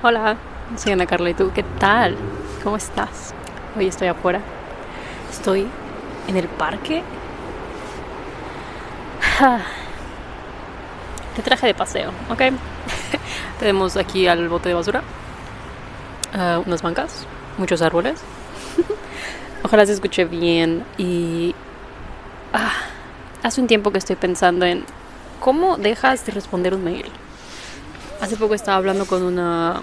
Hola, soy Ana Carla y tú, ¿qué tal? ¿Cómo estás? Hoy estoy afuera. Estoy en el parque. Te traje de paseo, ¿ok? Tenemos aquí al bote de basura, uh, unas bancas, muchos árboles. Ojalá se escuche bien y... Ah, hace un tiempo que estoy pensando en cómo dejas de responder un mail. Hace poco estaba hablando con una...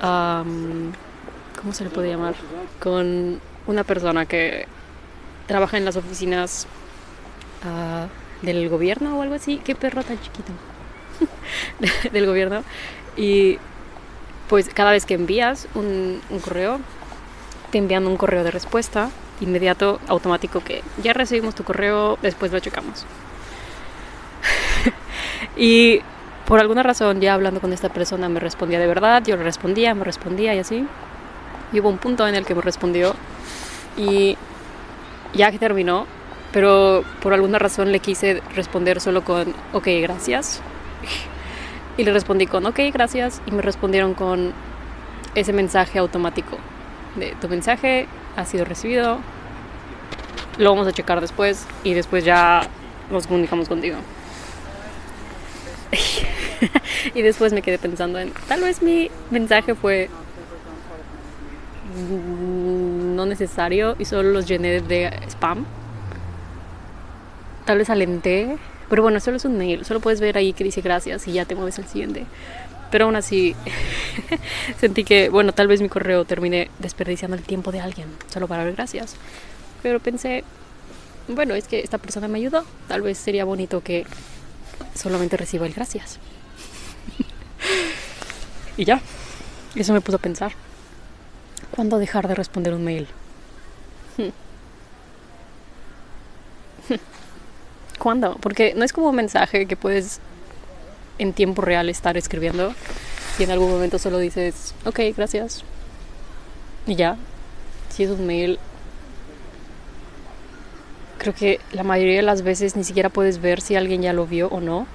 ¿Cómo se le puede llamar? Con una persona que trabaja en las oficinas uh, del gobierno o algo así. Qué perro tan chiquito. del gobierno. Y pues cada vez que envías un, un correo, te envían un correo de respuesta inmediato, automático, que ya recibimos tu correo, después lo checamos. y por alguna razón, ya hablando con esta persona, me respondía de verdad, yo le respondía, me respondía y así. Y hubo un punto en el que me respondió y ya terminó, pero por alguna razón le quise responder solo con ok, gracias. Y le respondí con ok, gracias. Y me respondieron con ese mensaje automático de tu mensaje ha sido recibido. Lo vamos a checar después y después ya nos comunicamos contigo. y después me quedé pensando en, tal vez mi mensaje fue no necesario y solo los llené de spam. Tal vez alenté, pero bueno, solo es un mail, solo puedes ver ahí que dice gracias y ya te mueves al siguiente. Pero aún así sentí que, bueno, tal vez mi correo termine desperdiciando el tiempo de alguien solo para ver gracias. Pero pensé, bueno, es que esta persona me ayudó, tal vez sería bonito que solamente reciba el gracias. Y ya, eso me puso a pensar. ¿Cuándo dejar de responder un mail? ¿Cuándo? Porque no es como un mensaje que puedes en tiempo real estar escribiendo y en algún momento solo dices, ok, gracias. Y ya, si es un mail, creo que la mayoría de las veces ni siquiera puedes ver si alguien ya lo vio o no.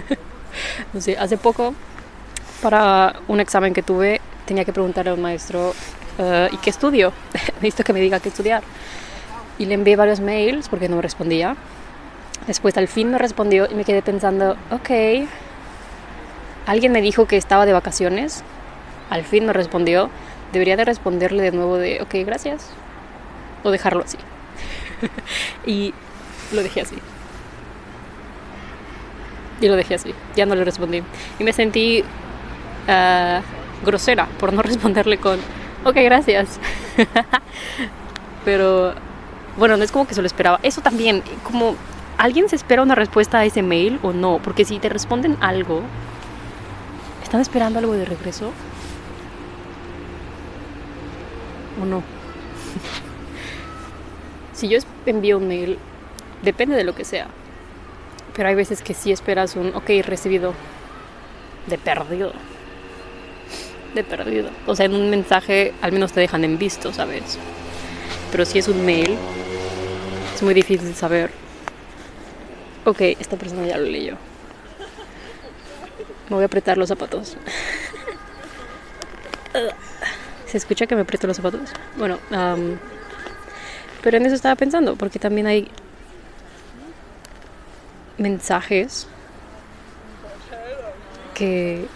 no sé, hace poco, para un examen que tuve, tenía que preguntarle a un maestro, uh, ¿y qué estudio? Necesito que me diga qué estudiar. Y le envié varios mails porque no me respondía. Después al fin me respondió y me quedé pensando, ok, alguien me dijo que estaba de vacaciones. Al fin me respondió. Debería de responderle de nuevo de, ok, gracias. O dejarlo así. y lo dejé así y lo dejé así. Ya no le respondí. Y me sentí uh, grosera por no responderle con, ok, gracias. Pero bueno, no es como que se lo esperaba. Eso también, como alguien se espera una respuesta a ese mail o no, porque si te responden algo, ¿están esperando algo de regreso? ¿O no? si yo envío un mail, depende de lo que sea pero hay veces que sí esperas un, ok, recibido. De perdido. De perdido. O sea, en un mensaje al menos te dejan en visto, ¿sabes? Pero si es un mail, es muy difícil saber. Ok, esta persona ya lo leyó. Me voy a apretar los zapatos. ¿Se escucha que me aprieto los zapatos? Bueno, um, pero en eso estaba pensando, porque también hay mensajes que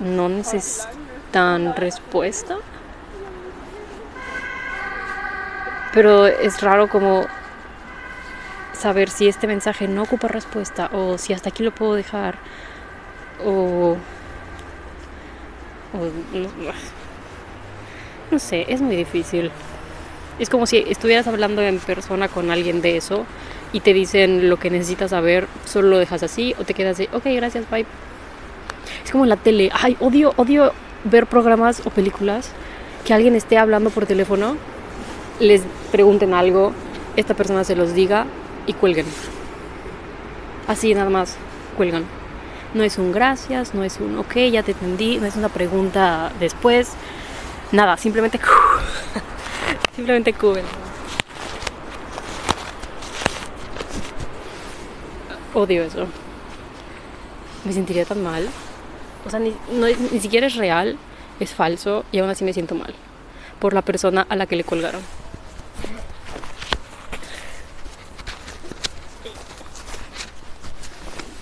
no necesitan respuesta. Pero es raro como saber si este mensaje no ocupa respuesta o si hasta aquí lo puedo dejar o, no sé, es muy difícil. Es como si estuvieras hablando en persona con alguien de eso y te dicen lo que necesitas saber, solo lo dejas así o te quedas de, ok, gracias, bye. Es como la tele. Ay, odio, odio ver programas o películas que alguien esté hablando por teléfono, les pregunten algo, esta persona se los diga y cuelguen. Así nada más, cuelgan. No es un gracias, no es un ok, ya te entendí, no es una pregunta después. Nada, simplemente simplemente cubren. Odio eso. Me sentiría tan mal. O sea, ni, ni siquiera es real, es falso y aún así me siento mal por la persona a la que le colgaron.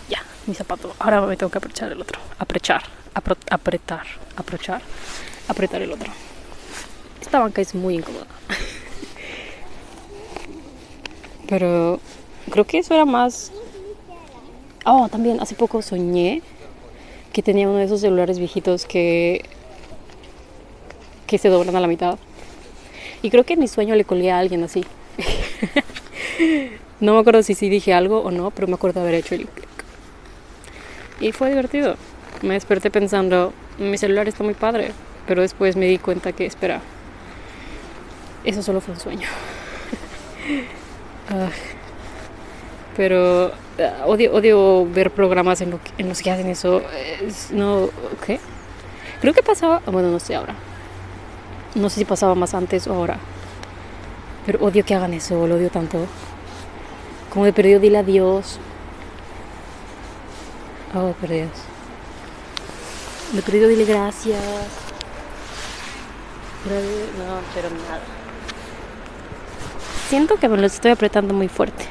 Ya, mi zapato. Ahora me tengo que apretar el otro. Aprechar, apro- apretar, aprochar, apretar el otro. Esta banca es muy incómoda. Pero creo que eso era más... Oh, también hace poco soñé que tenía uno de esos celulares viejitos que que se doblan a la mitad. Y creo que en mi sueño le colgué a alguien así. no me acuerdo si sí dije algo o no, pero me acuerdo haber hecho el clic. Y fue divertido. Me desperté pensando, mi celular está muy padre, pero después me di cuenta que, espera, eso solo fue un sueño. Ah, pero odio, odio ver programas en, lo en los que hacen eso. Es- no, ¿qué? Creo que pasaba, bueno, no sé ahora. No sé si pasaba más antes o ahora. Pero odio que hagan eso, lo odio tanto. Como de perdido dile adiós. Oh, por Dios. De perdido dile gracias. No, pero nada. Siento que me lo estoy apretando muy fuerte.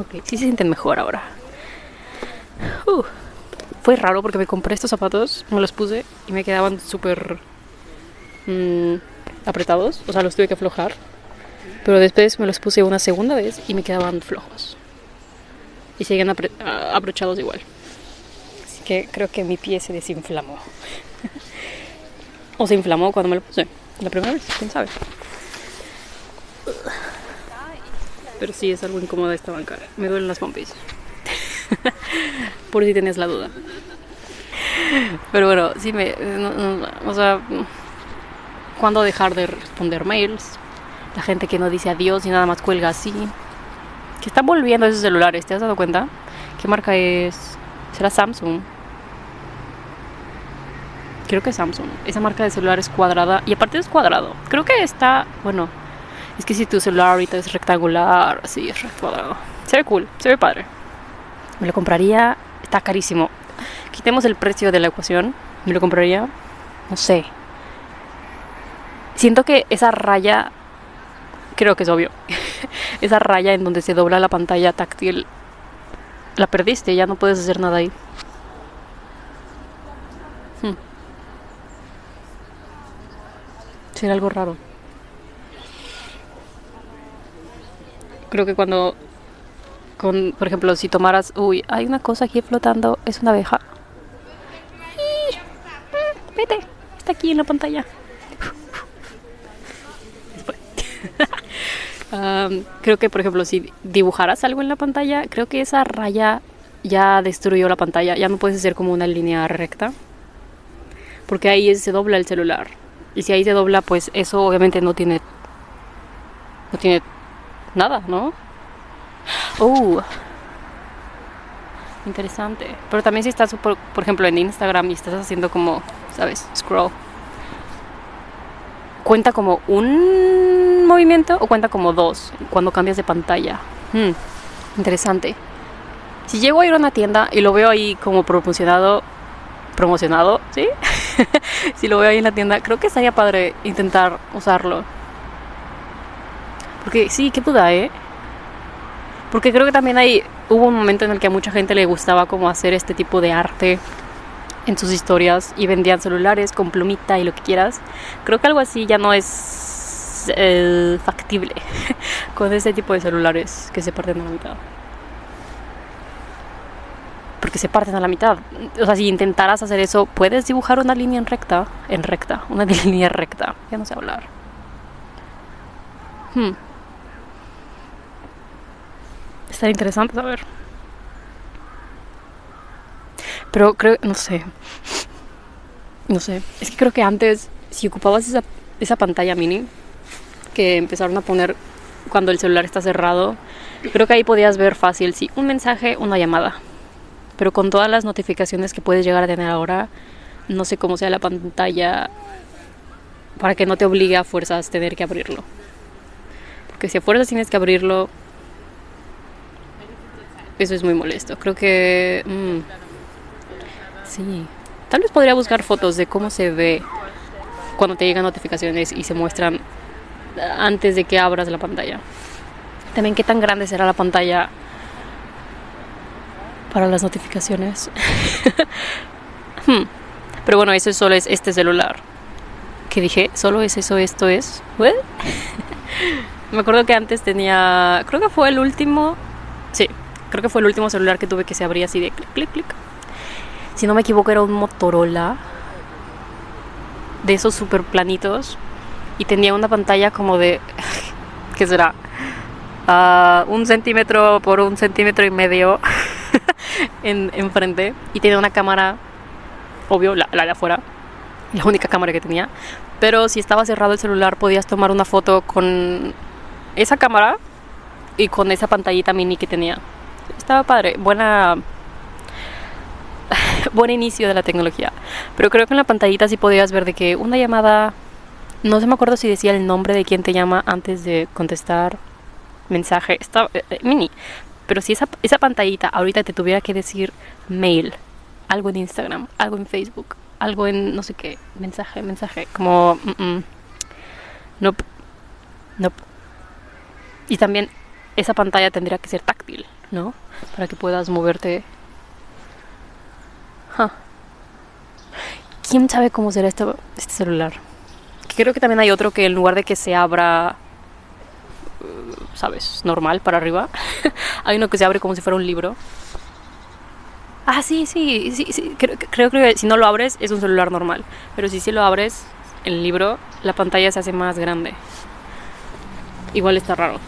Ok, sí se sienten mejor ahora. Uh, fue raro porque me compré estos zapatos, me los puse y me quedaban súper mm, apretados. O sea, los tuve que aflojar. Pero después me los puse una segunda vez y me quedaban flojos. Y siguen ah, abrochados igual. Así que creo que mi pie se desinflamó. o se inflamó cuando me lo puse. La primera vez, quién sabe. Pero sí es algo incómoda esta banca. Me duelen las pompis. Por si tenías la duda. Pero bueno, sí me. o sea. ¿Cuándo dejar de responder mails? La gente que no dice adiós y nada más cuelga así. Que están volviendo esos celulares, ¿te has dado cuenta? ¿Qué marca es? ¿Será Samsung? Creo que es Samsung. Esa marca de celular es cuadrada. Y aparte es cuadrado. Creo que está. Bueno. Es que si tu celular ahorita es rectangular, sí, es cuadrado. Se ve cool, se ve padre. Me lo compraría. Está carísimo. Quitemos el precio de la ecuación. Me lo compraría. No sé. Siento que esa raya. Creo que es obvio. esa raya en donde se dobla la pantalla táctil. La perdiste, ya no puedes hacer nada ahí. Hmm. Será algo raro. Creo que cuando, con, por ejemplo, si tomaras, uy, hay una cosa aquí flotando, es una abeja. Vete, está aquí en la pantalla. Am, creo que, por ejemplo, si dibujaras algo en la pantalla, creo que esa raya ya destruyó la pantalla. Ya no puedes hacer como una línea recta. Porque ahí se dobla el celular. Y si ahí se dobla, pues eso obviamente no tiene. No tiene nada, ¿no? Oh. Interesante. Pero también si estás, por, por ejemplo, en Instagram y estás haciendo como, ¿sabes? Scroll. ¿Cuenta como un movimiento o cuenta como dos cuando cambias de pantalla? Hmm, interesante. Si llego a ir a una tienda y lo veo ahí como promocionado, promocionado, ¿sí? si lo veo ahí en la tienda, creo que estaría padre intentar usarlo. Porque sí, qué duda, ¿eh? Porque creo que también hay, hubo un momento en el que a mucha gente le gustaba como hacer este tipo de arte en sus historias y vendían celulares con plumita y lo que quieras. Creo que algo así ya no es eh, factible con este tipo de celulares que se parten a la mitad. Porque se parten a la mitad. O sea, si intentaras hacer eso, puedes dibujar una línea en recta, en recta, una línea recta. Ya no sé hablar. Hmm. Estaría interesante saber. Pero creo, no sé. No sé. Es que creo que antes, si ocupabas esa, esa pantalla mini que empezaron a poner cuando el celular está cerrado, creo que ahí podías ver fácil, sí, un mensaje, una llamada. Pero con todas las notificaciones que puedes llegar a tener ahora, no sé cómo sea la pantalla para que no te obligue a fuerzas tener que abrirlo. Porque si a fuerzas tienes que abrirlo, eso es muy molesto. Creo que... mm, sí. Tal vez podría buscar fotos de cómo se ve cuando te llegan notificaciones y se muestran antes de que abras la pantalla. También qué tan grande será la pantalla para las notificaciones. Hmm. Pero bueno, eso solo es este celular. Que dije, solo es eso, esto es. Me acuerdo que antes tenía, creo que fue el último, sí, creo que fue el último celular que tuve que se abría así de clic, clic, clic. Si no me equivoco era un Motorola de esos super planitos y tenía una pantalla como de, ¿qué será? Ah, un centímetro por un centímetro y medio en, enfrente y tenía una cámara, obvio, la, la de afuera, la única cámara que tenía. Pero si estaba cerrado el celular podías tomar una foto con esa cámara y con esa pantallita mini que tenía. Estaba padre, buena buen inicio de la tecnología. Pero creo que en la pantallita sí podías ver de que una llamada, no se me acuerdo si decía el nombre de quien te llama antes de contestar mensaje, estaba eh, eh, mini. Pero si esa, esa pantallita ahorita te tuviera que decir mail, algo en Instagram, algo en Facebook, algo en no sé qué, mensaje, mensaje, como mm, mm. nope, nope. Y también esa pantalla tendría que ser táctil, ¿no? Para que puedas moverte. ¿Quién sabe cómo será este, celular? Creo que también hay otro que en lugar de que se abra, uh, ¿sabes? Normal para arriba, hay uno que se abre como si fuera un libro. Ah, sí, sí, sí, sí. Creo, creo que si no lo abres es un celular normal. Pero si sí lo abres, el libro, la pantalla se hace más grande. Igual está raro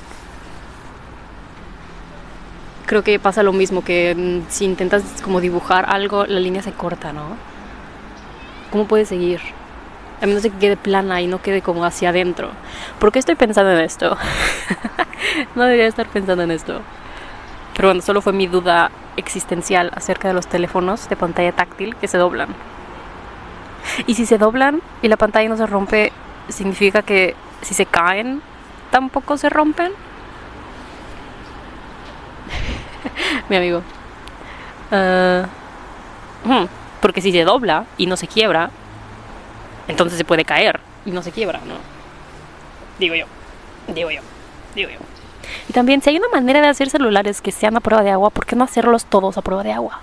creo que pasa lo mismo, que mm, si intentas como dibujar algo, la línea se corta, ¿no? ¿Cómo puedes seguir? A menos de que quede plana y no quede como hacia adentro. ¿Por qué estoy pensando en esto? no debería estar pensando en esto. Pero bueno, solo fue mi duda existencial acerca de los teléfonos de pantalla táctil que se doblan. Y si se doblan y la pantalla no se rompe, significa que si se caen, tampoco se rompen. mi amigo. Hmm, porque si se dobla y no se quiebra, entonces se puede caer y no se quiebra, ¿no? Digo yo, digo yo, digo yo. Y también, si hay una manera de hacer celulares que sean a prueba de agua, ¿por qué no hacerlos todos a prueba de agua?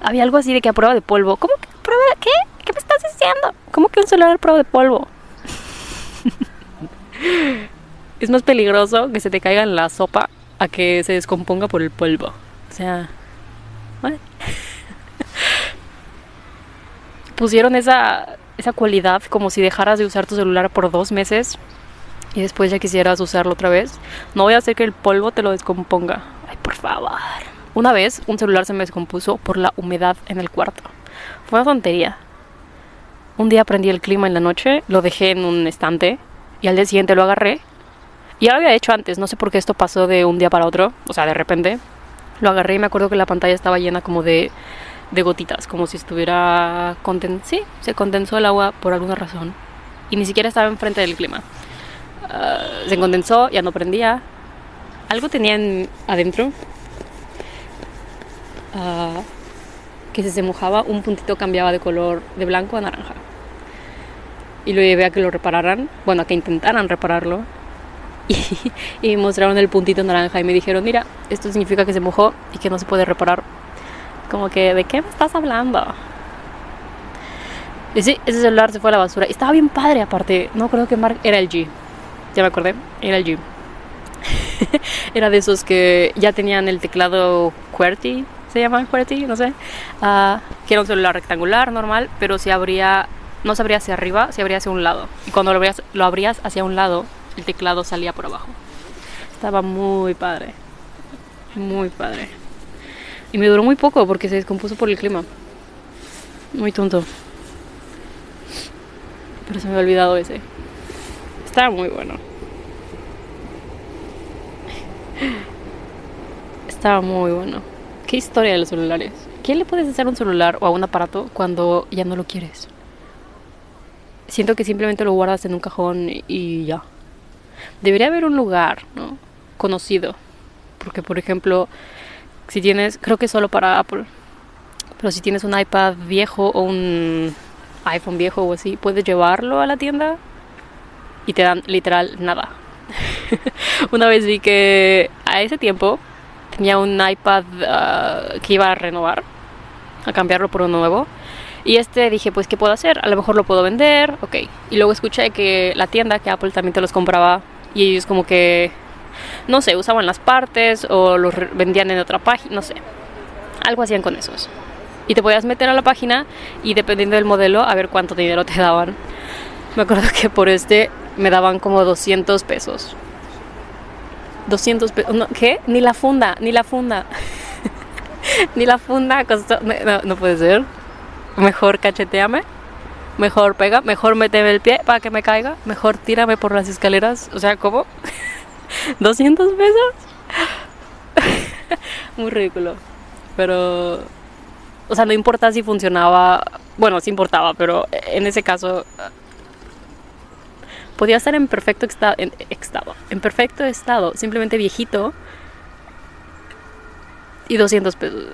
Había algo así de que a prueba de polvo. ¿Cómo que a prueba de qué? ¿Qué me estás diciendo? ¿Cómo que un celular a prueba de polvo? es más peligroso que se te caiga en la sopa a que se descomponga por el polvo. O sea, pusieron esa, esa cualidad como si dejaras de usar tu celular por dos meses y después ya quisieras usarlo otra vez. No voy a hacer que el polvo te lo descomponga. Ay, por favor. Una vez un celular se me descompuso por la humedad en el cuarto. Fue una tontería. Un día prendí el clima en la noche, lo dejé en un estante y al día siguiente lo agarré ya lo había hecho antes, no sé por qué esto pasó de un día para otro, o sea, de repente. Lo agarré y me acuerdo que la pantalla estaba llena como de, de gotitas, como si estuviera condensado. Sí, se condensó el agua por alguna razón. Y ni siquiera estaba enfrente del clima. Uh, se condensó, ya no prendía. Algo tenía adentro. Uh, que si se mojaba, un puntito cambiaba de color de blanco a naranja. Y lo llevé a que lo repararan, bueno, a que intentaran repararlo y, me mostraron el puntito naranja y me dijeron, mira, esto significa que se mojó y que no se puede reparar. Como que, ¿de qué me estás hablando? Y sí, ese celular se fue a la basura. Y estaba bien padre aparte. No creo que Mark era el G. Ya me acordé, era el G. era de esos que ya tenían el teclado QWERTY, se llama QWERTY, no sé. Uh, que era un celular rectangular, normal, pero se abría, no se abría hacia arriba, se abría hacia un lado. Y cuando lo abrías, lo abrías hacia un lado, el teclado salía por abajo. Estaba muy padre. Muy padre. Y me duró muy poco porque se descompuso por el clima. Muy tonto. Pero se me había olvidado ese. Estaba muy bueno. Estaba muy bueno. ¿Qué historia de los celulares? ¿Qué le puedes hacer un celular o a un aparato cuando ya no lo quieres? Siento que simplemente lo guardas en un cajón y ya debería haber un lugar ¿no? conocido. Porque, por ejemplo, Si tienes, creo que solo para Apple. Pero si tienes un iPad viejo o un iPhone viejo o así, puedes llevarlo a la tienda y te dan literal nada. Una vez vi que a ese tiempo tenía un iPad ah, que iba a renovar, a cambiarlo por uno nuevo. Y este dije, pues, ¿qué puedo hacer? A lo mejor lo puedo vender, ok. Y luego escuché que la tienda, que Apple también te los compraba, y ellos como que, no sé, usaban las partes o los vendían en otra página, no sé. Algo hacían con esos. Y te podías meter a la página y dependiendo del modelo, a ver cuánto dinero te daban. Me acuerdo que por este me daban como 200 pesos. 200 pesos. ¿Qué? Ni la funda, ni la funda. ni la funda costó. No, no puede ser mejor cacheteame, mejor pega, mejor méteme el pie para que me caiga, mejor tírame por las escaleras. O sea, ¿cómo? ¿200 pesos? Muy ridículo. Pero, o sea, no importa si funcionaba, bueno, sí importaba, pero en ese caso podía estar en perfecto estado, en, estado, en perfecto estado, simplemente viejito y 200 pesos.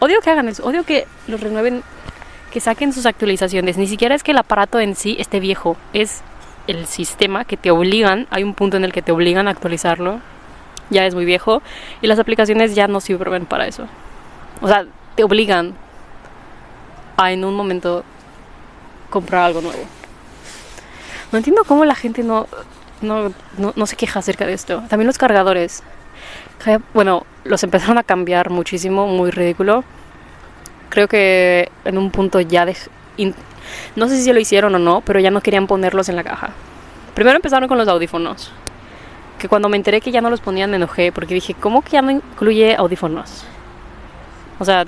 Odio que hagan eso, odio que los renueven que saquen sus actualizaciones. Ni siquiera es que el aparato en sí esté viejo, es el sistema que te obligan, hay un punto en el que te obligan a actualizarlo, ya es muy viejo y las aplicaciones ya no sirven para eso. O sea, te obligan a en un momento comprar algo nuevo. No entiendo cómo la gente no, no, no, se queja acerca de esto. También los cargadores. Bueno, los empezaron a cambiar muchísimo, muy ridículo creo que en un punto ya de... no sé si lo hicieron o no, pero ya no querían ponerlos en la caja. Primero empezaron con los audífonos. Que cuando me enteré que ya no los ponían me enojé porque dije, ¿cómo que ya no incluye audífonos? O sea,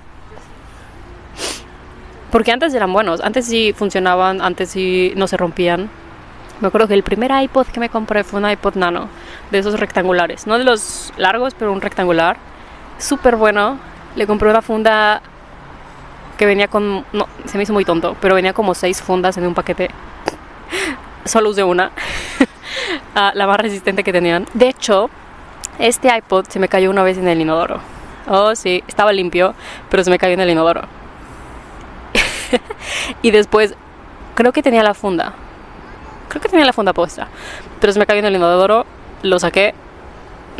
porque antes eran buenos, antes sí funcionaban, antes sí no se rompían. Me acuerdo que el primer iPod que me compré fue un iPod Nano, de esos rectangulares, no de los largos, pero un rectangular. Súper bueno. Le compré una funda que venía con, no, se me hizo muy tonto, pero venía como seis fundas en un paquete. Solo usé una, ah, la más resistente que tenían. De hecho, este iPod se me cayó una vez en el inodoro. Oh, sí, estaba limpio, pero se me cayó en el inodoro. y después, creo que tenía la funda. Creo que tenía la funda puesta. Pero se me cayó en el inodoro, lo saqué,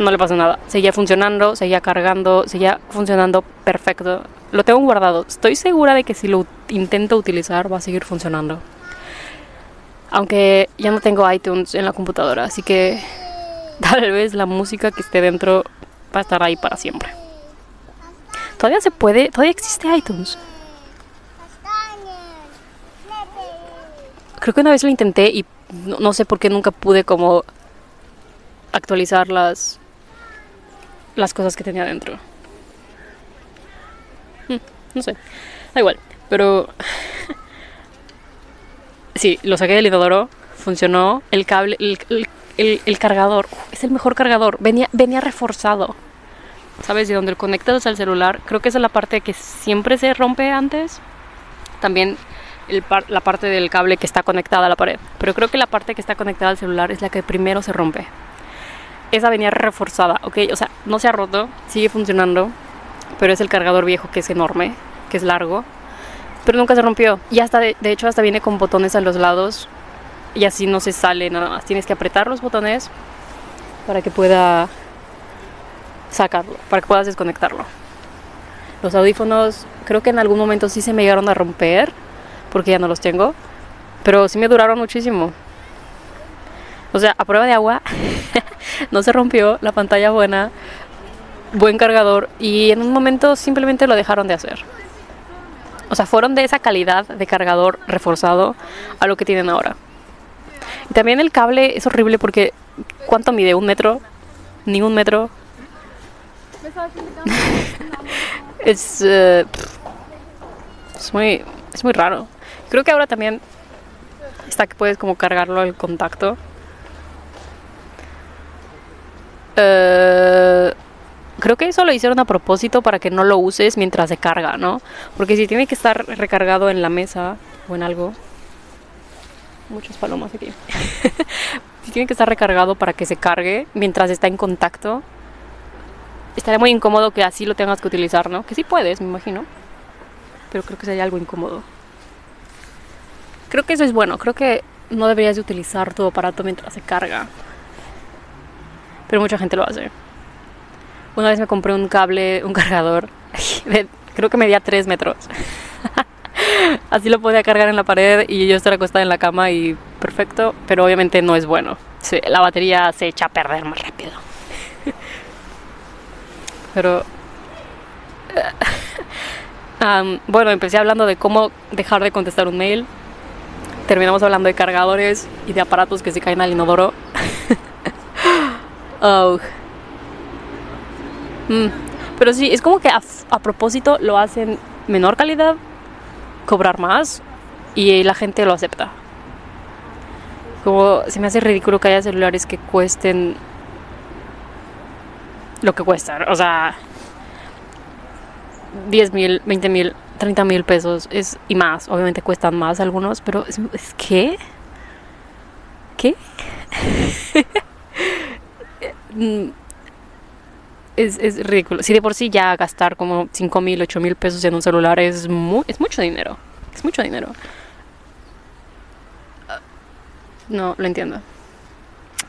no le pasó nada. Seguía funcionando, seguía cargando, seguía funcionando perfecto. Lo tengo guardado. Estoy segura de que si lo intento utilizar va a seguir funcionando. Aunque ya no tengo iTunes en la computadora, así que tal vez la música que esté dentro va a estar ahí para siempre. Todavía se puede, todavía existe iTunes. Creo que una vez lo intenté y no, sé por qué nunca pude como actualizar las, las cosas que tenía dentro. Mm, no sé, da igual. Pero sí, lo saqué del inodoro, funcionó. El cable, el, cargador, es el mejor cargador. Venía, venía reforzado. ¿Sabes? Y donde lo conectas al celular, creo que es la parte que siempre se rompe antes. También la parte del cable que está conectada a la pared. Pero creo que la parte que está conectada al celular es la que primero se rompe. Esa venía reforzada, ¿ok? O sea, no se ha roto, sigue funcionando pero es el cargador viejo que es enorme, que es largo, pero nunca se rompió. Y hasta, de, hecho, hasta viene con botones a los lados y así no se sale nada más. Tienes que apretar los botones para que pueda sacarlo, para que puedas desconectarlo. Los audífonos creo que en algún momento sí se me llegaron a romper porque ya no los tengo, pero sí me duraron muchísimo. O sea, a prueba de agua, no se rompió, la pantalla buena, buen cargador y en un momento simplemente lo dejaron de hacer. O sea, fueron de esa calidad de cargador reforzado a lo que tienen ahora. Y también el cable es horrible porque ¿cuánto mide? ¿Un metro? ¿Ni un metro? es, uh, es, muy, es muy raro. Creo que ahora también está que puedes como cargarlo al contacto. Uh, creo que eso lo hicieron a propósito para que no lo uses mientras se carga, ¿no? Porque si tiene que estar recargado en la mesa o en algo. Muchas palomas aquí. si tiene que estar recargado para que se cargue mientras está en contacto, estaría muy incómodo que así lo tengas que utilizar, ¿no? Que sí puedes, me imagino. Pero creo que sería algo incómodo. Creo que eso es bueno. Creo que no deberías de utilizar tu aparato mientras se carga. Pero mucha gente lo hace. Una vez me compré un cable, un cargador, de, creo que medía 3 metros. Así lo podía cargar en la pared y yo estar acostada en la cama y perfecto, pero obviamente no es bueno. la batería se echa a perder más rápido. Pero... bueno, empecé hablando de cómo dejar de contestar un mail. Terminamos hablando de cargadores y de aparatos que se caen al inodoro. Oh. Mm. Pero sí, es como que a, propósito lo hacen menor calidad, cobrar más y la gente lo acepta. Como se me hace ridículo que haya celulares que cuesten lo que cuestan. O sea, 10 mil, 20 mil, 30 mil pesos es, y más. Obviamente cuestan más algunos, pero es, es ¿qué? ¿Qué? Mm, es, es, ridículo. Si de por sí ya gastar como 5 mil, 8 mil pesos en un celular es, es mucho dinero. Es mucho dinero. No, lo entiendo.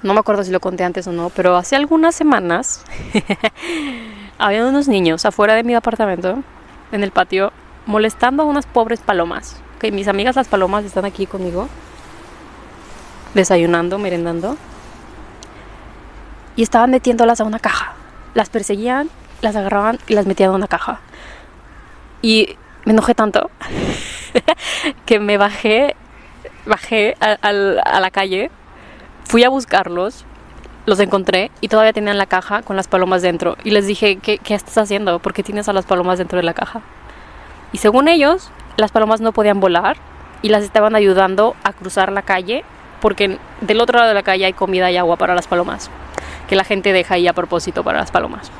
No me acuerdo si lo conté antes o no, pero hace algunas semanas había unos niños afuera de mi apartamento, en el patio, molestando a unas pobres palomas. Okay, mis amigas las palomas están aquí conmigo, desayunando, merendando, y estaban metiéndolas a una caja las perseguían, las agarraban y las metían en una caja. Y me enojé tanto que me bajé, bajé a, la calle, fui a buscarlos, los encontré y todavía tenían la caja con las palomas dentro. Y les dije, ¿qué, ¿qué, estás haciendo? ¿Por qué tienes a las palomas dentro de la caja? Y según ellos, las palomas no podían volar y las estaban ayudando a cruzar la calle porque del otro lado de la calle hay comida y agua para las palomas que la gente deja ahí a propósito para las palomas.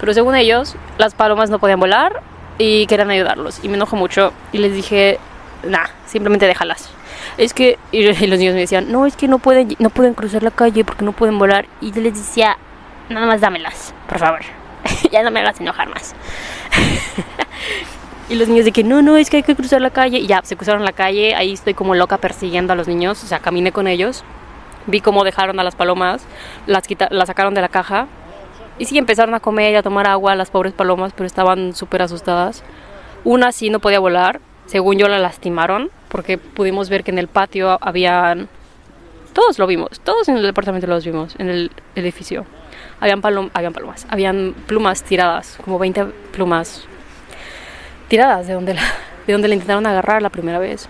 Pero según ellos, las palomas no podían volar y querían ayudarlos. Y me enojó mucho y les dije, nah, simplemente déjalas. Es que, y los niños me decían, no, es que no pueden, no pueden cruzar la calle porque no pueden volar. Y yo les decía, nada más dámelas, por favor. ya no me hagas enojar más. y los niños de que no, no, es que hay que cruzar la calle. Y ya, se cruzaron la calle. Ahí estoy como loca persiguiendo a los niños. O sea, caminé con ellos vi cómo dejaron a las palomas, las, las sacaron de la caja y sí empezaron a comer y a tomar agua las pobres palomas, pero estaban súper asustadas. Una sí no podía volar, según yo la lastimaron, porque pudimos ver que en el patio habían... Todos lo vimos, todos en el departamento los vimos, en el edificio. Habían, palom habían palomas, habían plumas tiradas, como 20 plumas tiradas de donde, la, de donde le intentaron agarrar la primera vez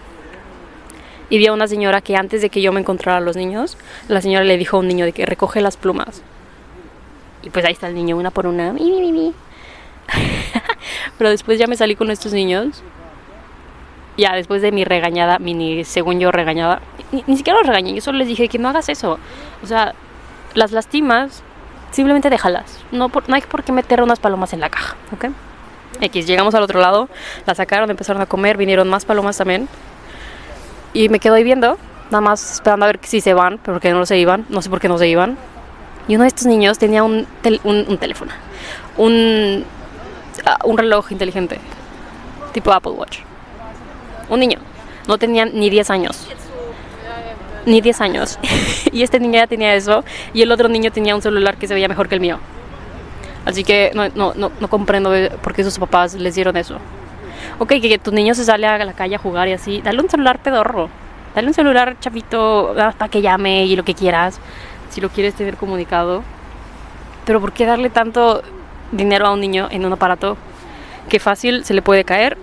y vi a una señora que antes de que yo me encontrara a los niños, la señora le dijo a un niño de que recoge las plumas. Y pues ahí está el niño, una por una. Pero después ya me salí con estos niños. Ya después de mi regañada, mini, según yo regañada, ni, siquiera los regañé, yo solo les dije que no hagas eso. O sea, las lastimas, simplemente déjalas. No, no hay por qué meter unas palomas en la caja, ¿ok? X, llegamos al otro lado, la sacaron, empezaron a comer, vinieron más palomas también. Y me quedo ahí viendo, nada más esperando a ver si se van, porque no se iban, no sé por qué no se iban. Y uno de estos niños tenía un, un, teléfono, un, ah, un reloj inteligente, tipo Apple Watch. Un niño, no tenía ni 10 años. Ni 10 años. y este niño ya tenía eso, y el otro niño tenía un celular que se veía mejor que el mío. Así que no, no, no, no comprendo por qué sus papás les dieron eso ok, que, tu niño se sale a la calle a jugar y así, dale un celular pedorro, dale un celular chavito para que llame y lo que quieras, si lo quieres tener comunicado. Pero ¿por qué darle tanto dinero a un niño en un aparato que fácil se le puede caer,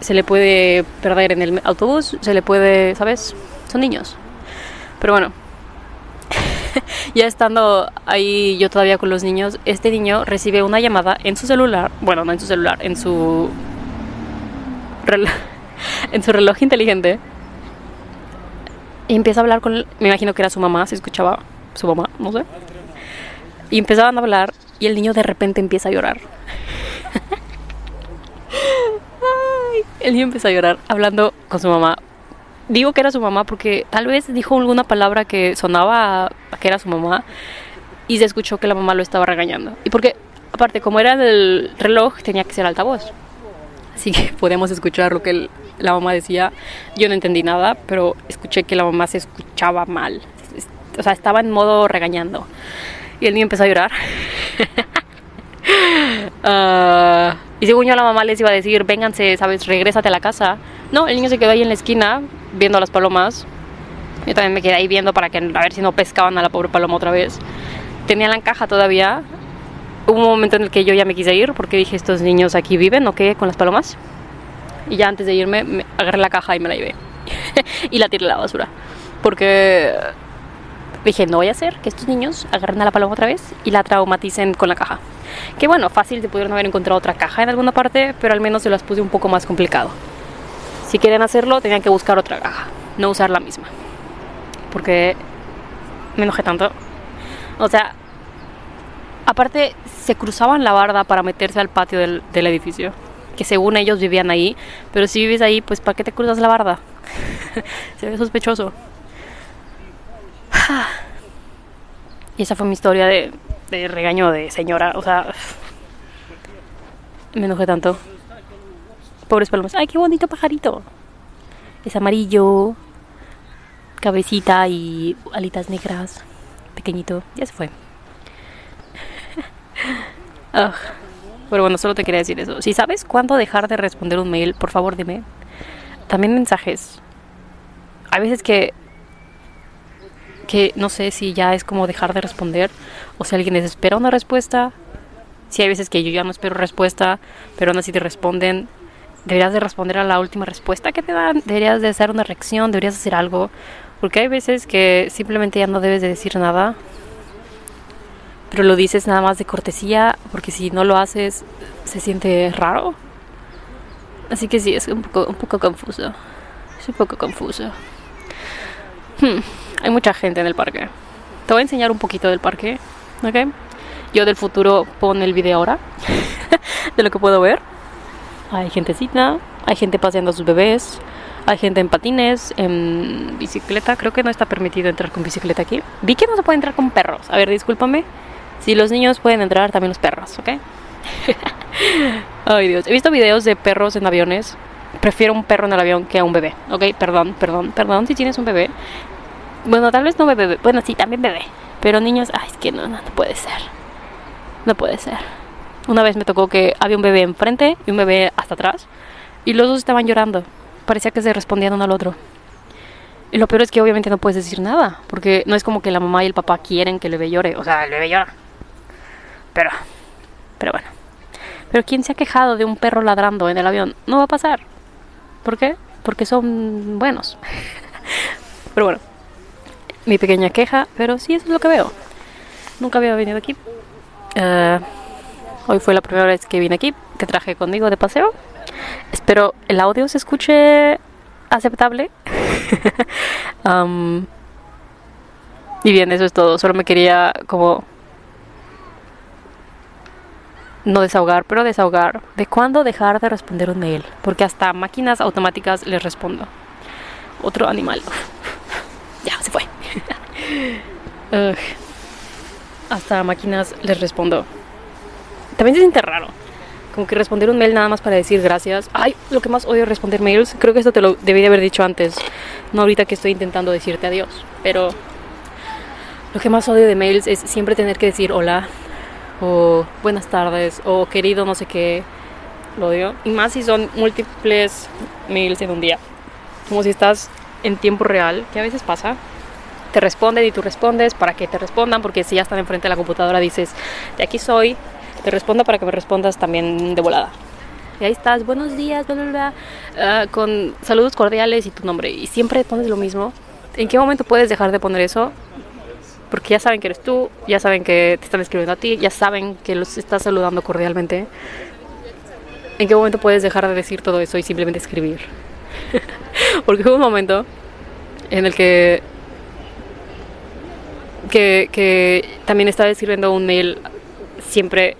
se le puede perder en el autobús, se le puede, ¿sabes? Son niños. Pero bueno, ya estando ahí yo todavía con los niños, este niño recibe una llamada en su celular, bueno, no en su celular, en su en su reloj inteligente y empieza a hablar con, me imagino que era su mamá, se escuchaba su mamá, no sé. Y empezaban a hablar y el niño de repente empieza a llorar. el niño empieza a llorar hablando con su mamá. Digo que era su mamá porque tal vez dijo alguna palabra que sonaba que era su mamá y se escuchó que la mamá lo estaba regañando. Y porque Aparte, como era el reloj, tenía que ser altavoz. Así que podemos escuchar lo que la mamá decía. Yo no entendí nada, pero escuché que la mamá se escuchaba mal. O sea, estaba en modo regañando. Y el niño empezó a llorar. Ah, y según yo la mamá les iba a decir, vénganse, sabes, regrésate a la casa. No, el niño se quedó ahí en la esquina viendo a las palomas. Yo también me quedé ahí viendo para que a ver si no pescaban a la pobre paloma otra vez. Tenía la caja todavía. Hubo un momento en el que yo ya me quise ir porque dije, estos niños aquí viven, ¿o qué? Con las palomas. Y ya antes de irme, me agarré la caja y me la llevé. y la tiré a la basura. Porque dije, no voy a hacer que estos niños agarren a la paloma otra vez y la traumaticen con la caja. Que bueno, fácil, se pudieron haber encontrado otra caja en alguna parte, pero al menos se las puse un poco más complicado. Si quieren hacerlo, tenían que buscar otra caja, no usar la misma. Porque me enojé tanto. O sea, aparte se cruzaban la barda para meterse al patio del, del edificio. Que según ellos vivían ahí. Pero si vives ahí, pues ¿para qué te cruzas la barda? se ve sospechoso. Y esa fue mi historia de, regaño de señora. O sea, me enojé tanto. Pobres palomas. Ay, qué bonito pajarito. Es amarillo, cabecita y alitas negras. Pequeñito. Ya se fue. Ugh. Pero bueno, solo te quería decir eso. Si sabes cuándo dejar de responder un mail, por favor dime. También mensajes. Hay veces que que no sé si ya es como dejar de responder o si alguien desespera una respuesta. Si hay veces que yo ya no espero respuesta, pero aún así te responden. Deberías de responder a la última respuesta que te dan. Deberías de hacer una reacción, deberías hacer algo. Porque hay veces que simplemente ya no debes de decir nada. Pero lo dices nada más de cortesía, porque si no lo haces se siente raro. Así que sí, es un poco, un poco confuso. Es un poco confuso. Hmm, Hay mucha gente en el parque. Te voy a enseñar un poquito del parque, ¿ok? Yo del futuro pon el video ahora de lo que puedo ver. Hay gentecita, hay gente paseando a sus bebés, hay gente en patines, en bicicleta. Creo que no está permitido entrar con bicicleta aquí. Vi que no se puede entrar con perros. A ver, discúlpame. Si los niños pueden entrar, también los perros, ¿ok? Ay, Dios. He visto videos de perros en aviones. Prefiero un perro en el avión que a un bebé, ¿ok? Perdón, perdón, perdón si tienes un bebé. Bueno, tal vez no bebé. Bueno, sí, también bebé. Pero niños, ay, es que no, no, no puede ser. No puede ser. Una vez me tocó que había un bebé enfrente y un bebé hasta atrás. Y los dos estaban llorando. Parecía que se respondían uno al otro. Y lo peor es que obviamente no puedes decir nada. Porque no es como que la mamá y el papá quieren que el bebé llore. O sea, el bebé llora. Pero, pero bueno. Pero ¿quién se ha quejado de un perro ladrando en el avión? No va a pasar. ¿Por qué? Porque son buenos. pero bueno. Mi pequeña queja. Pero sí, eso es lo que veo. Nunca había venido aquí. Eh, hoy fue la primera vez que vine aquí. Que traje conmigo de paseo. Espero el audio se escuche aceptable. Am, y bien, eso es todo. Solo me quería como no desahogar, pero desahogar de cuándo dejar de responder un mail, porque hasta máquinas automáticas les respondo. Otro animal. Ya, se fue. Hasta máquinas les respondo. También se siente raro. Como que responder un mail nada más para decir gracias. Ay, lo que más odio es responder mails. Creo que esto te lo debí de haber dicho antes. No ahorita que estoy intentando decirte adiós. Pero lo que más odio de mails es siempre tener que decir hola. O buenas tardes. O querido no sé qué. Lo odio. Y más si son múltiples mails en un día. Como si estás en tiempo real. Que a veces pasa. Te responden y tú respondes para que te respondan. Porque si ya están enfrente de la computadora dices, de aquí soy te respondo para que me respondas también de volada. Y ahí estás, buenos días, bla, bla, bla, ah, con saludos cordiales y tu nombre. Y siempre pones lo mismo. ¿En qué momento puedes dejar de poner eso? Porque ya saben que eres tú, ya saben que te están escribiendo a ti, ya saben que los estás saludando cordialmente. ¿En qué momento puedes dejar de decir todo eso y simplemente escribir? Porque hubo un momento en el que, que, que también estaba escribiendo un mail siempre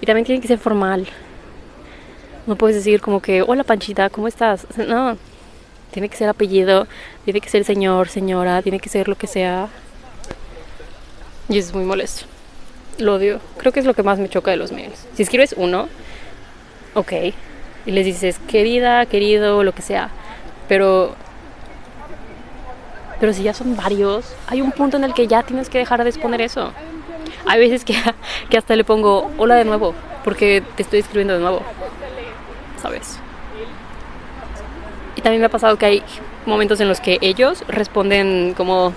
y también tiene que ser formal. No puedes decir como que, hola Panchita, ¿cómo estás? No, tiene que ser apellido, tiene que ser señor, señora, tiene que ser lo que sea. Y es muy molesto. Lo odio. Creo que es lo que más me choca de los mails. Si escribes uno, ok. Y les dices, querida, querido, lo que sea. Pero. Pero si ya son varios, hay un punto en el que ya tienes que dejar de exponer eso. Hay veces que, que hasta le pongo hola de nuevo, porque te estoy escribiendo de nuevo. ¿Sabes? Y también me ha pasado que hay momentos en los que ellos responden como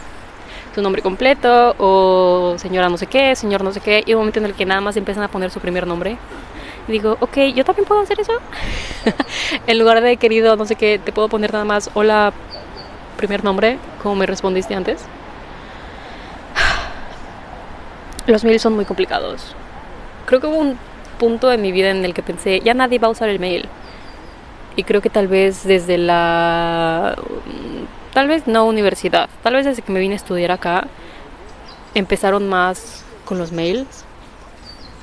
su nombre completo o señora no sé qué, señor no sé qué, y un momento en el que nada más empiezan a poner su primer nombre. Y digo, ok, yo también puedo hacer eso. en lugar de querido no sé qué, te puedo poner nada más hola primer nombre, como me respondiste antes. Los mails son muy complicados. Creo que hubo un punto en mi vida en el que pensé, ya nadie va a usar el mail. Y creo que tal vez desde la... Tal vez no universidad, tal vez desde que me vine a estudiar acá, empezaron más con los mails.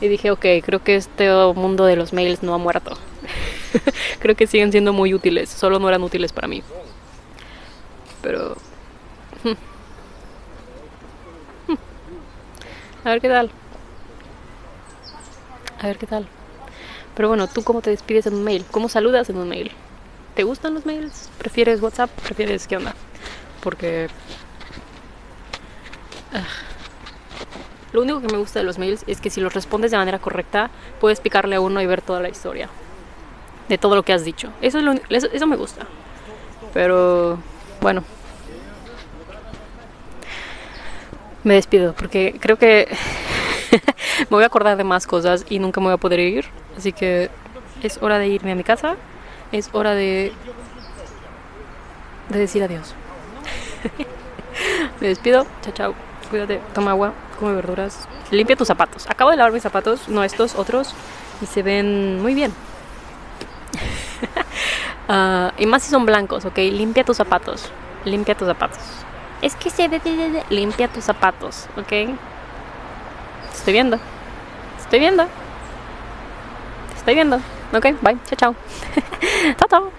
Y dije, ok, creo que este mundo de los mails no ha muerto. creo que siguen siendo muy útiles, solo no eran útiles para mí. Pero... A ver qué tal. A ver qué tal. Pero bueno, ¿tú cómo te despides en un mail? ¿Cómo saludas en un mail? ¿Te gustan los mails? ¿Prefieres WhatsApp? ¿Prefieres qué onda? Porque... Ah, lo único que me gusta de los mails es que si los respondes de manera correcta, puedes picarle a uno y ver toda la historia. De todo lo que has dicho. Eso, es lo, eso me gusta. Pero bueno. Me despido porque creo que me voy a acordar de más cosas y nunca me voy a poder ir. Así que es hora de irme a mi casa. Es hora de, de decir adiós. me despido. Chao, chao. Cuídate. Toma agua. Come verduras. Limpia tus zapatos. Acabo de lavar mis zapatos, no estos, otros. Y se ven muy bien. Uh, y más si son blancos, ¿ok? Limpia tus zapatos. Limpia tus zapatos. Es que se ve... Limpia tus zapatos, ¿ok? Estoy viendo. Estoy viendo. Estoy viendo. Ok, bye. Chao, chao. chao, chao.